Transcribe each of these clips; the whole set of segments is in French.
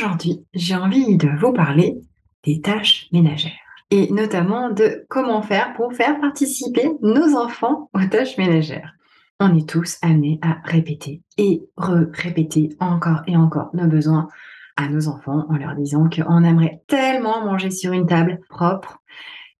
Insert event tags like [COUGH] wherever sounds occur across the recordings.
aujourd'hui, j'ai envie de vous parler des tâches ménagères et notamment de comment faire pour faire participer nos enfants aux tâches ménagères. On est tous amenés à répéter et répéter encore et encore nos besoins à nos enfants en leur disant qu'on aimerait tellement manger sur une table propre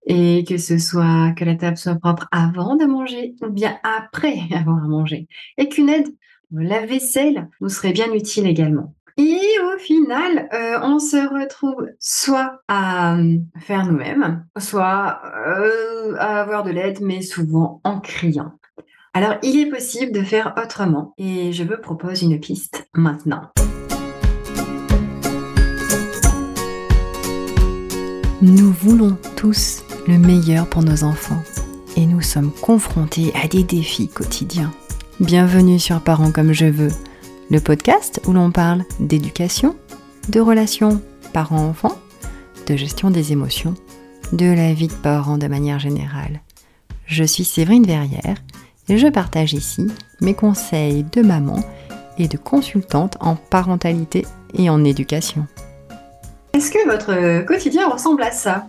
et que ce soit que la table soit propre avant de manger ou bien après [LAUGHS] avoir manger et qu'une aide la vaisselle nous serait bien utile également. Et au final, euh, on se retrouve soit à euh, faire nous-mêmes, soit euh, à avoir de l'aide, mais souvent en criant. Alors, il est possible de faire autrement et je vous propose une piste maintenant. Nous voulons tous le meilleur pour nos enfants et nous sommes confrontés à des défis quotidiens. Bienvenue sur Parents comme je veux le podcast où l'on parle d'éducation, de relations parents-enfants, de gestion des émotions, de la vie de parents de manière générale. Je suis Séverine Verrière et je partage ici mes conseils de maman et de consultante en parentalité et en éducation. Est-ce que votre quotidien ressemble à ça?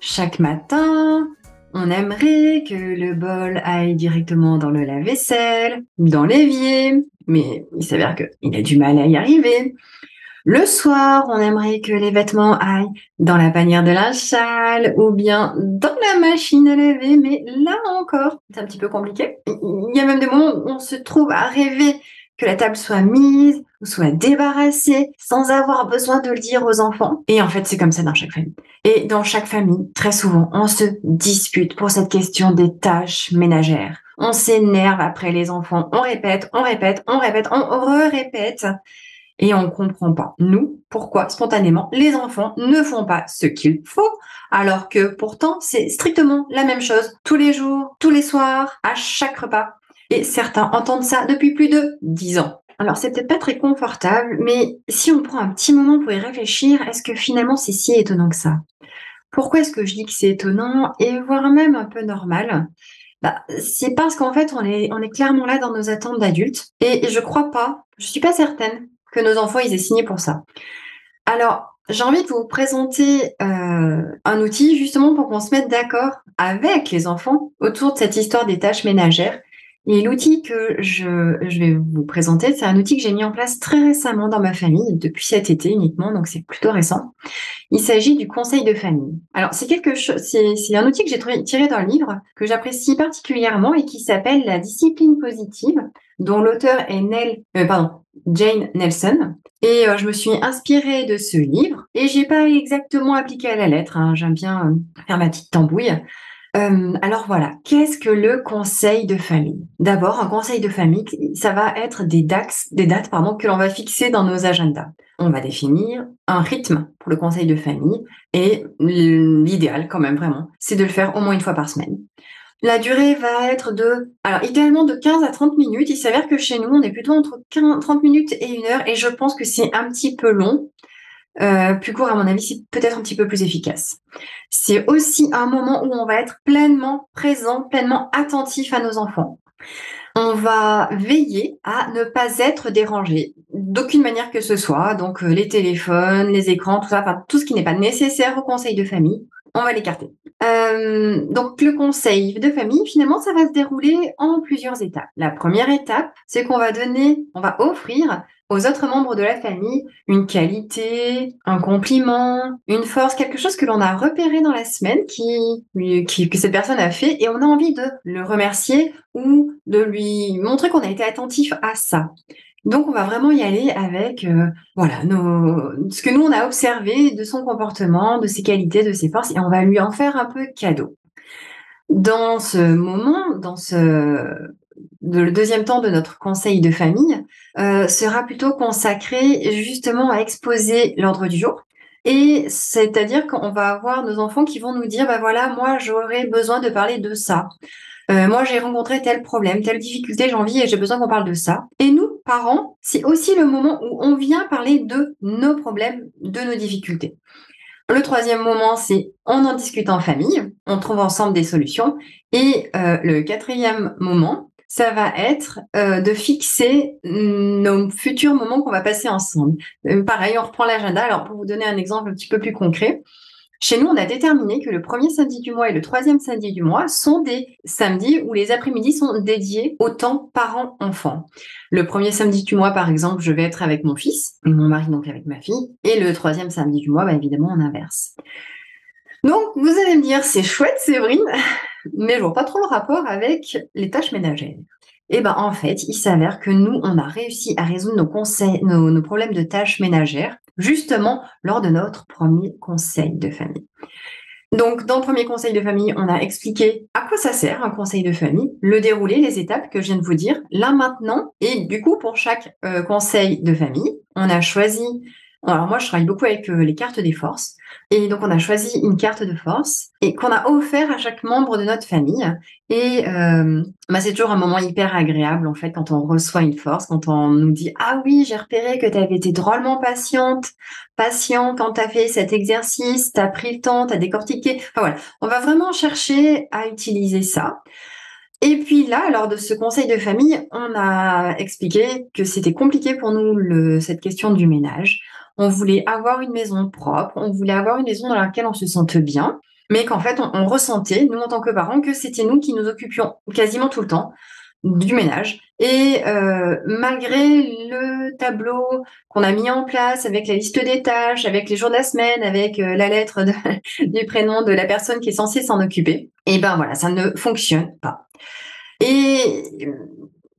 Chaque matin, on aimerait que le bol aille directement dans le lave-vaisselle, dans l'évier, mais il s'avère qu'il a du mal à y arriver. Le soir, on aimerait que les vêtements aillent dans la panière de linge sale ou bien dans la machine à laver, mais là encore, c'est un petit peu compliqué. Il y a même des moments où on se trouve à rêver que la table soit mise ou soit débarrassée sans avoir besoin de le dire aux enfants. Et en fait, c'est comme ça dans chaque famille. Et dans chaque famille, très souvent, on se dispute pour cette question des tâches ménagères on s'énerve après les enfants, on répète, on répète, on répète, on re-répète et on comprend pas. Nous, pourquoi spontanément les enfants ne font pas ce qu'il faut alors que pourtant c'est strictement la même chose tous les jours, tous les soirs, à chaque repas. Et certains entendent ça depuis plus de dix ans. Alors c'est peut-être pas très confortable, mais si on prend un petit moment pour y réfléchir, est-ce que finalement c'est si étonnant que ça? Pourquoi est-ce que je dis que c'est étonnant et voire même un peu normal? Bah, c'est parce qu'en fait, on est, on est clairement là dans nos attentes d'adultes. Et, je crois pas, je suis pas certaine que nos enfants, ils aient signé pour ça. Alors, j'ai envie de vous présenter euh, un outil justement pour qu'on se mette d'accord avec les enfants autour de cette histoire des tâches ménagères et l'outil que je, je, vais vous présenter, c'est un outil que j'ai mis en place très récemment dans ma famille, depuis cet été uniquement, donc c'est plutôt récent. Il s'agit du conseil de famille. Alors c'est quelque chose, c'est un outil que j'ai tiré d'un livre que j'apprécie particulièrement et qui s'appelle La discipline positive, dont l'auteur est Nell, euh, pardon, Jane Nelson. Et euh, je me suis inspirée de ce livre et j'ai pas exactement appliqué à la lettre. Hein. J'aime bien euh, faire ma petite tambouille. Euh, alors voilà, qu'est-ce que le conseil de famille? D'abord, un conseil de famille, ça va être des dates, des dates pardon, que l'on va fixer dans nos agendas. On va définir un rythme pour le conseil de famille et l'idéal quand même vraiment, c'est de le faire au moins une fois par semaine. La durée va être de, alors idéalement de 15 à 30 minutes. Il s'avère que chez nous, on est plutôt entre 30 minutes et une heure et je pense que c'est un petit peu long. Euh, plus court, à mon avis, c'est peut-être un petit peu plus efficace. C'est aussi un moment où on va être pleinement présent, pleinement attentif à nos enfants. On va veiller à ne pas être dérangé d'aucune manière que ce soit. Donc euh, les téléphones, les écrans, tout ça, tout ce qui n'est pas nécessaire au conseil de famille, on va l'écarter. Euh, donc le conseil de famille, finalement, ça va se dérouler en plusieurs étapes. La première étape, c'est qu'on va donner, on va offrir aux autres membres de la famille une qualité, un compliment, une force, quelque chose que l'on a repéré dans la semaine qui, que cette personne a fait et on a envie de le remercier ou de lui montrer qu'on a été attentif à ça. Donc on va vraiment y aller avec euh, voilà nos, ce que nous on a observé de son comportement, de ses qualités, de ses forces et on va lui en faire un peu cadeau. Dans ce moment, dans ce le deuxième temps de notre conseil de famille euh, sera plutôt consacré justement à exposer l'ordre du jour. Et c'est-à-dire qu'on va avoir nos enfants qui vont nous dire, bah voilà, moi j'aurais besoin de parler de ça. Euh, moi j'ai rencontré tel problème, telle difficulté, j'ai envie et j'ai besoin qu'on parle de ça. Et nous, parents, c'est aussi le moment où on vient parler de nos problèmes, de nos difficultés. Le troisième moment, c'est on en discute en famille, on trouve ensemble des solutions. Et euh, le quatrième moment, ça va être euh, de fixer nos futurs moments qu'on va passer ensemble. Euh, pareil, on reprend l'agenda. Alors, pour vous donner un exemple un petit peu plus concret, chez nous, on a déterminé que le premier samedi du mois et le troisième samedi du mois sont des samedis où les après-midi sont dédiés au temps parents-enfants. Le premier samedi du mois, par exemple, je vais être avec mon fils, mon mari donc avec ma fille, et le troisième samedi du mois, bah, évidemment, on inverse. Donc, vous allez me dire, c'est chouette, Séverine, mais je vois pas trop le rapport avec les tâches ménagères. Eh ben en fait, il s'avère que nous, on a réussi à résoudre nos, problèmes de tâches ménagères justement lors de notre premier conseil de famille. Donc, dans le premier conseil de famille, on a expliqué à quoi ça sert un conseil de famille, le déroulé, les étapes que je viens de vous dire, là maintenant. Et du coup, pour chaque euh, conseil de famille, on a choisi alors moi, je travaille beaucoup avec euh, les cartes des forces. Et donc, on a choisi une carte de force et qu'on a offert à chaque membre de notre famille. Et euh, bah, c'est toujours un moment hyper agréable, en fait, quand on reçoit une force, quand on nous dit « Ah oui, j'ai repéré que tu avais été drôlement patiente, patient quand tu as fait cet exercice, tu as pris le temps, tu as décortiqué. » Enfin voilà, on va vraiment chercher à utiliser ça. Et puis là, lors de ce conseil de famille, on a expliqué que c'était compliqué pour nous le, cette question du ménage. On voulait avoir une maison propre, on voulait avoir une maison dans laquelle on se sente bien, mais qu'en fait, on, ressentait, nous en tant que parents, que c'était nous qui nous occupions quasiment tout le temps du ménage. Et euh, malgré le tableau qu'on a mis en place avec la liste des tâches, avec les jours de la semaine, avec euh, la lettre [LAUGHS] du prénom de la personne qui est censée s'en occuper, et eh ben voilà, ça ne fonctionne pas. Et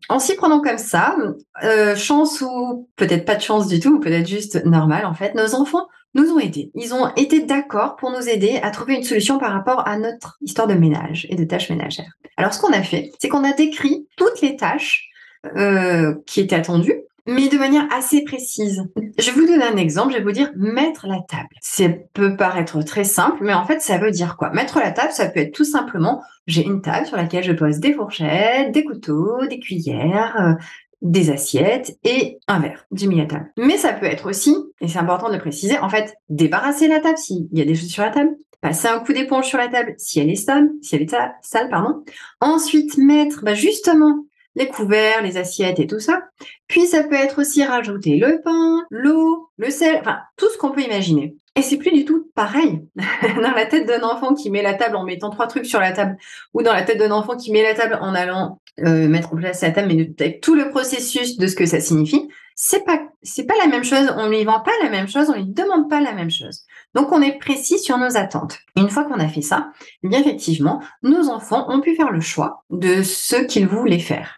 en s'y prenant comme ça, euh, chance ou peut-être pas de chance du tout, ou peut-être juste normal en fait, nos enfants nous ont aidés. Ils ont été d'accord pour nous aider à trouver une solution par rapport à notre histoire de ménage et de tâches ménagères. Alors ce qu'on a fait, c'est qu'on a décrit toutes les tâches euh, qui étaient attendues mais de manière assez précise. Je vous donner un exemple, je vais vous dire mettre la table. Ça peut paraître très simple, mais en fait, ça veut dire quoi? Mettre la table, ça peut être tout simplement, j'ai une table sur laquelle je pose des fourchettes, des couteaux, des cuillères, euh, des assiettes et un verre du milieu à table. Mais ça peut être aussi, et c'est important de préciser, en fait, débarrasser la table s'il y a des choses sur la table, passer un coup d'éponge sur la table si elle est sale, si elle est sale, pardon. Ensuite, mettre bah, justement les couverts, les assiettes et tout ça. Puis ça peut être aussi rajouter le pain, l'eau, le sel, enfin tout ce qu'on peut imaginer. Et c'est plus du tout pareil [LAUGHS] dans la tête d'un enfant qui met la table en mettant trois trucs sur la table, ou dans la tête d'un enfant qui met la table en allant euh, mettre en place la table, mais avec tout le processus de ce que ça signifie. C'est pas c'est pas la même chose. On lui vend pas la même chose, on lui demande pas la même chose. Donc on est précis sur nos attentes. Une fois qu'on a fait ça, eh bien effectivement, nos enfants ont pu faire le choix de ce qu'ils voulaient faire.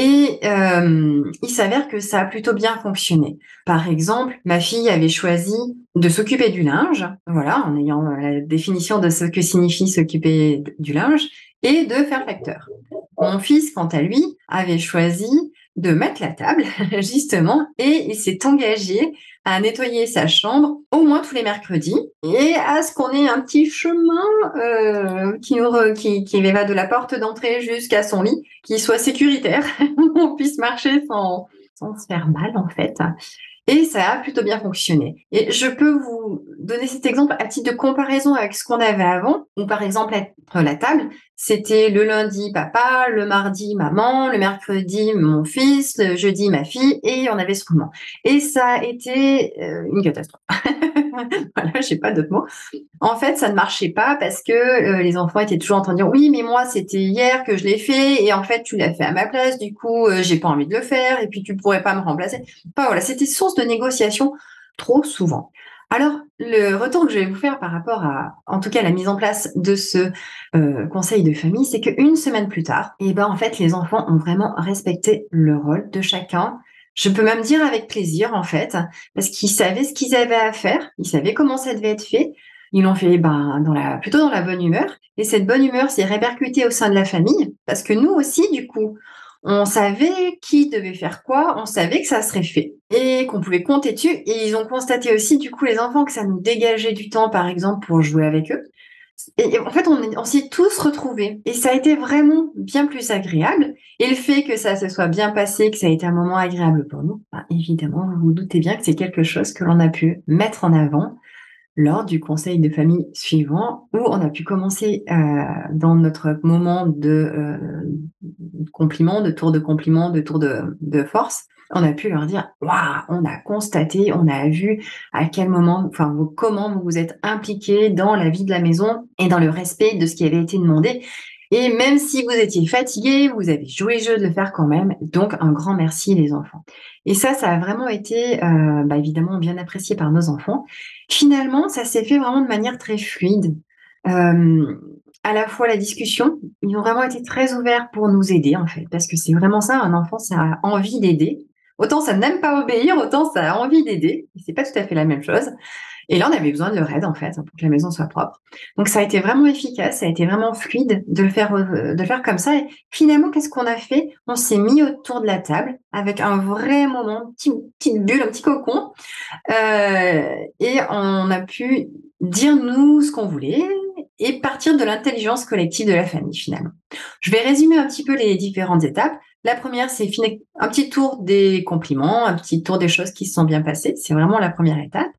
Et euh, il s'avère que ça a plutôt bien fonctionné. Par exemple, ma fille avait choisi de s'occuper du linge, voilà, en ayant la définition de ce que signifie s'occuper du linge, et de faire facteur. Mon fils, quant à lui, avait choisi de mettre la table, [LAUGHS] justement, et il s'est engagé à nettoyer sa chambre au moins tous les mercredis et à ce qu'on ait un petit chemin euh, qui, nous qui, qui va de la porte d'entrée jusqu'à son lit, qui soit sécuritaire, [LAUGHS] on puisse marcher sans, sans se faire mal en fait. Et ça a plutôt bien fonctionné. Et je peux vous donner cet exemple à titre de comparaison avec ce qu'on avait avant, où par exemple, la table, c'était le lundi papa, le mardi maman, le mercredi mon fils, le jeudi ma fille, et on avait ce moment. Et ça a été euh, une catastrophe. [LAUGHS] voilà, j'ai pas d'autres mots. En fait, ça ne marchait pas parce que euh, les enfants étaient toujours en train de dire oui, mais moi c'était hier que je l'ai fait et en fait tu l'as fait à ma place. Du coup, euh, j'ai pas envie de le faire et puis tu pourrais pas me remplacer. Enfin voilà, c'était source de négociation trop souvent. Alors, le retour que je vais vous faire par rapport à, en tout cas, la mise en place de ce euh, conseil de famille, c'est qu'une semaine plus tard, et eh ben, en fait, les enfants ont vraiment respecté le rôle de chacun je peux même dire avec plaisir, en fait, parce qu'ils savaient ce qu'ils avaient à faire, ils savaient comment ça devait être fait. Ils l'ont fait ben, plutôt dans la bonne humeur. Et cette bonne humeur s'est répercutée au sein de la famille, parce que nous aussi, du coup, on savait qui devait faire quoi, on savait que ça serait fait et qu'on pouvait compter dessus. Et ils ont constaté aussi, du coup, les enfants, que ça nous dégageait du temps, par exemple, pour jouer avec eux. Et en fait, on, s'est tous retrouvés. Et ça a été vraiment bien plus agréable. Et le fait que ça se soit bien passé, que ça a été un moment agréable pour nous, bah, évidemment, vous vous doutez bien que c'est quelque chose que l'on a pu mettre en avant lors du conseil de famille suivant où on a pu commencer euh, dans notre moment de euh, compliments, de tour de compliments, de tour de, force, on a pu leur dire waouh, on a constaté, on a vu à quel moment, enfin comment vous vous êtes impliqués dans la vie de la maison et dans le respect de ce qui avait été demandé. Et même si vous étiez fatigué, vous avez joué le jeu de le faire quand même. Donc, un grand merci les enfants. Et ça, ça a vraiment été euh, bah, évidemment bien apprécié par nos enfants. Finalement, ça s'est fait vraiment de manière très fluide. Euh, à la fois la discussion, ils ont vraiment été très ouverts pour nous aider en fait, parce que c'est vraiment ça, un enfant, ça a envie d'aider. Autant ça n'aime pas obéir, autant ça a envie d'aider. C'est pas tout à fait la même chose. Et là, on avait besoin de leur aide, en fait, pour que la maison soit propre. Donc, ça a été vraiment efficace, ça a été vraiment fluide de le faire, euh, de faire comme ça. Et finalement, qu'est-ce qu'on a fait? On s'est mis autour de la table avec un vrai moment, une petite bulle, un petit cocon. Euh, et on a pu dire, nous, ce qu'on voulait et partir de l'intelligence collective de la famille, finalement. Je vais résumer un petit peu les différentes étapes. La première, c'est un petit tour des compliments, un petit tour des choses qui se sont bien passées. C'est vraiment la première étape.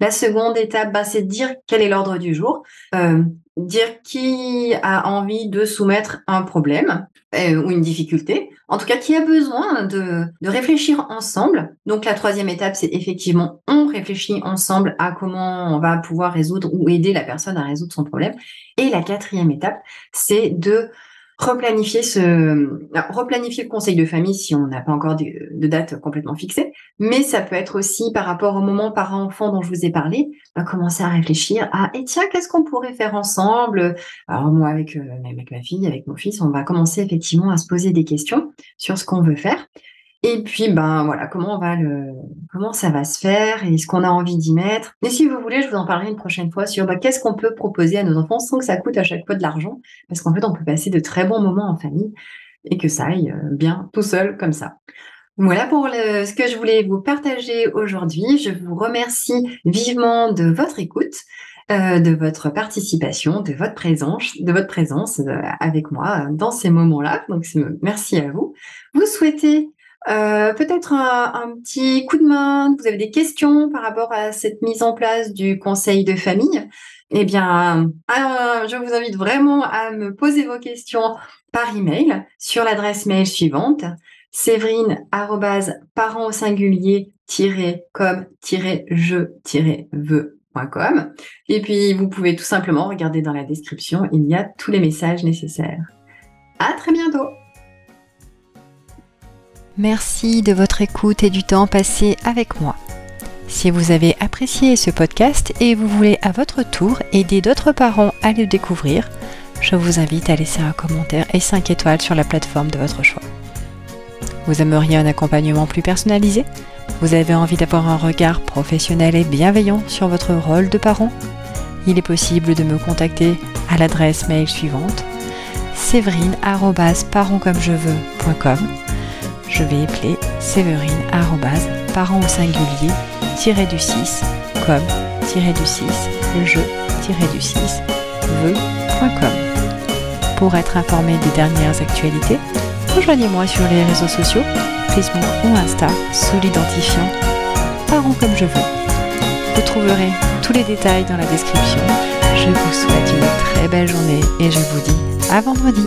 La seconde étape, bah, c'est de dire quel est l'ordre du jour, euh, dire qui a envie de soumettre un problème euh, ou une difficulté, en tout cas qui a besoin de, de réfléchir ensemble. Donc la troisième étape, c'est effectivement on réfléchit ensemble à comment on va pouvoir résoudre ou aider la personne à résoudre son problème. Et la quatrième étape, c'est de replanifier ce, replanifier le conseil de famille si on n'a pas encore de, date complètement fixée, mais ça peut être aussi par rapport au moment parent-enfant dont je vous ai parlé, va commencer à réfléchir à, et tiens, qu'est-ce qu'on pourrait faire ensemble? Alors moi, avec, euh, avec ma fille, avec mon fils, on va commencer effectivement à se poser des questions sur ce qu'on veut faire. Et puis, ben voilà, comment on va le, comment ça va se faire et ce qu'on a envie d'y mettre. Et si vous voulez, je vous en parlerai une prochaine fois sur ben, qu'est-ce qu'on peut proposer à nos enfants sans que ça coûte à chaque fois de l'argent, parce qu'en fait, on peut passer de très bons moments en famille et que ça aille euh, bien tout seul comme ça. Voilà pour le, ce que je voulais vous partager aujourd'hui. Je vous remercie vivement de votre écoute. Euh, de votre participation, de votre présence, de votre présence euh, avec moi dans ces moments-là. Donc merci à vous. Vous souhaitez euh, peut-être un, petit coup de main, vous avez des questions par rapport à cette mise en place du conseil de famille, eh bien, euh, je vous invite vraiment à me poser vos questions par email sur l'adresse mail suivante séverine parent au singulier com je veuscom et puis vous pouvez tout simplement regarder dans la description, il y a tous les messages nécessaires. À très bientôt. Merci de votre écoute et du temps passé avec moi. Si vous avez apprécié ce podcast et vous voulez à votre tour aider d'autres parents à le découvrir, je vous invite à laisser un commentaire et 5 étoiles sur la plateforme de votre choix. Vous aimeriez un accompagnement plus personnalisé? Vous avez envie d'avoir un regard professionnel et bienveillant sur votre rôle de parent? Il est possible de me contacter à l'adresse mail suivante séverine.parentcommejeveux.com je vais épeler séverine parent au singulier du 6 comme du 6 le jeu du 6 veut.com. Pour être informé des dernières actualités, rejoignez-moi sur les réseaux sociaux, Facebook ou Insta sous l'identifiant Parents comme je veux. Vous trouverez tous les détails dans la description. Je vous souhaite une très belle journée et je vous dis à vendredi.